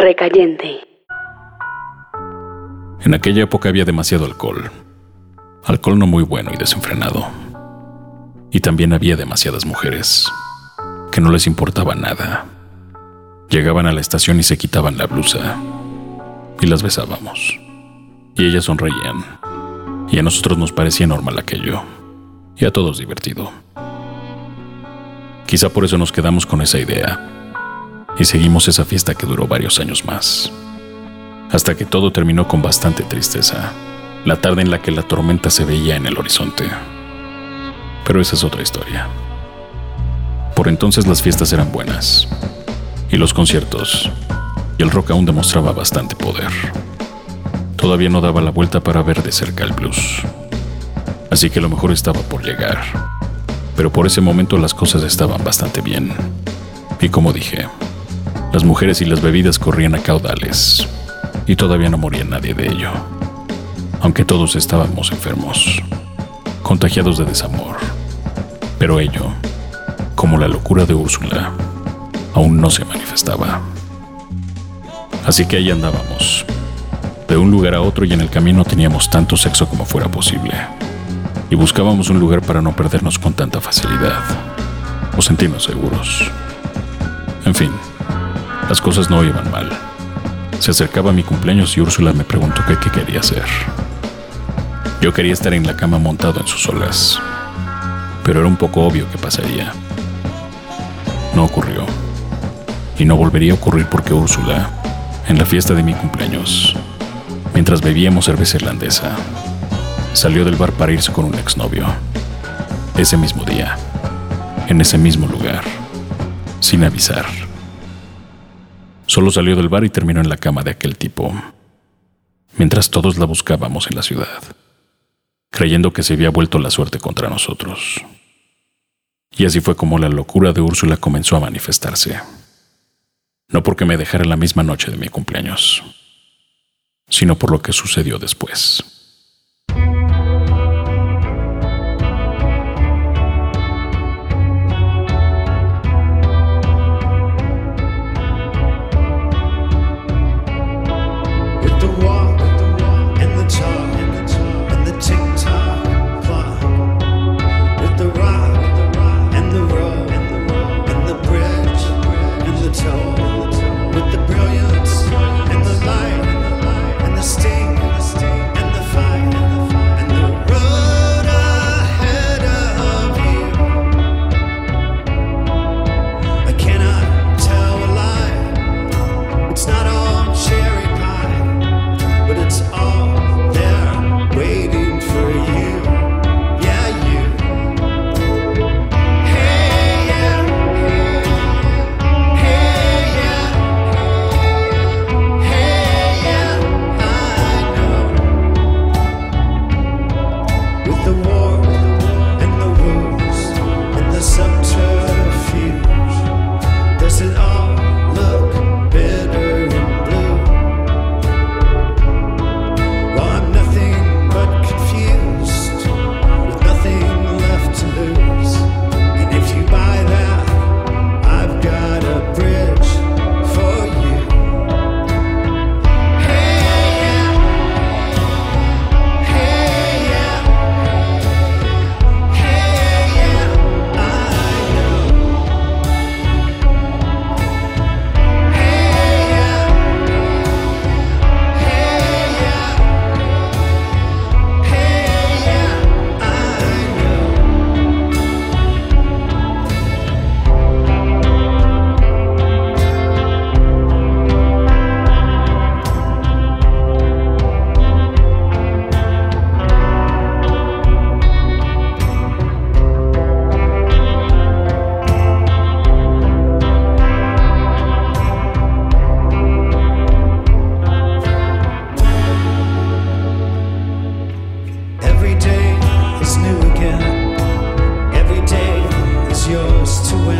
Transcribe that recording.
Recayente. En aquella época había demasiado alcohol. Alcohol no muy bueno y desenfrenado. Y también había demasiadas mujeres que no les importaba nada. Llegaban a la estación y se quitaban la blusa y las besábamos. Y ellas sonreían. Y a nosotros nos parecía normal aquello. Y a todos divertido. Quizá por eso nos quedamos con esa idea. Y seguimos esa fiesta que duró varios años más. Hasta que todo terminó con bastante tristeza. La tarde en la que la tormenta se veía en el horizonte. Pero esa es otra historia. Por entonces las fiestas eran buenas. Y los conciertos. Y el rock aún demostraba bastante poder. Todavía no daba la vuelta para ver de cerca el blues. Así que lo mejor estaba por llegar. Pero por ese momento las cosas estaban bastante bien. Y como dije, las mujeres y las bebidas corrían a caudales. Y todavía no moría nadie de ello. Aunque todos estábamos enfermos, contagiados de desamor. Pero ello como la locura de Úrsula, aún no se manifestaba. Así que ahí andábamos, de un lugar a otro y en el camino teníamos tanto sexo como fuera posible. Y buscábamos un lugar para no perdernos con tanta facilidad, o sentirnos seguros. En fin, las cosas no iban mal. Se acercaba mi cumpleaños y Úrsula me preguntó qué, qué quería hacer. Yo quería estar en la cama montado en sus olas, pero era un poco obvio que pasaría no ocurrió. Y no volvería a ocurrir porque Úrsula, en la fiesta de mi cumpleaños, mientras bebíamos cerveza irlandesa, salió del bar para irse con un exnovio. Ese mismo día, en ese mismo lugar, sin avisar. Solo salió del bar y terminó en la cama de aquel tipo, mientras todos la buscábamos en la ciudad, creyendo que se había vuelto la suerte contra nosotros. Y así fue como la locura de Úrsula comenzó a manifestarse. No porque me dejara la misma noche de mi cumpleaños, sino por lo que sucedió después. is new again. Every day is yours to win.